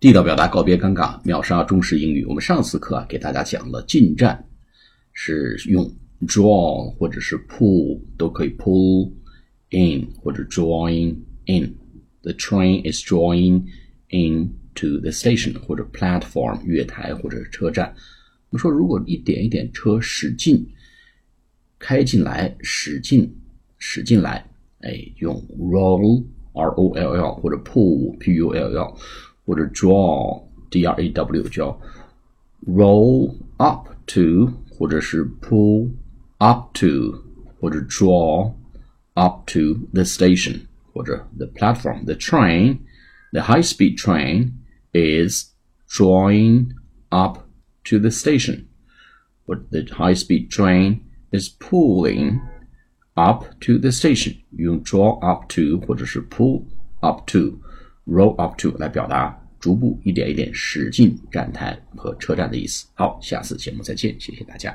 地道表达，告别尴尬，秒杀中式英语。我们上次课啊，给大家讲了进站是用 draw 或者是 pull 都可以，pull in 或者 drawing in。The train is drawing into the station 或者 platform 月台或者是车站。我们说，如果一点一点车驶进，开进来，驶进，驶进来，哎，用 roll r o l l 或者 pull p u l l。或者 draw d r a w 叫 roll up to，或者是 pull up to，或者 draw up to the station，或者 the platform。The train, the high-speed train is drawing up to the station. But the high-speed train is pulling up to the station. 用 draw up to 或者是 pull up to。 Roll up to 来表达逐步一点一点驶进站台和车站的意思。好，下次节目再见，谢谢大家。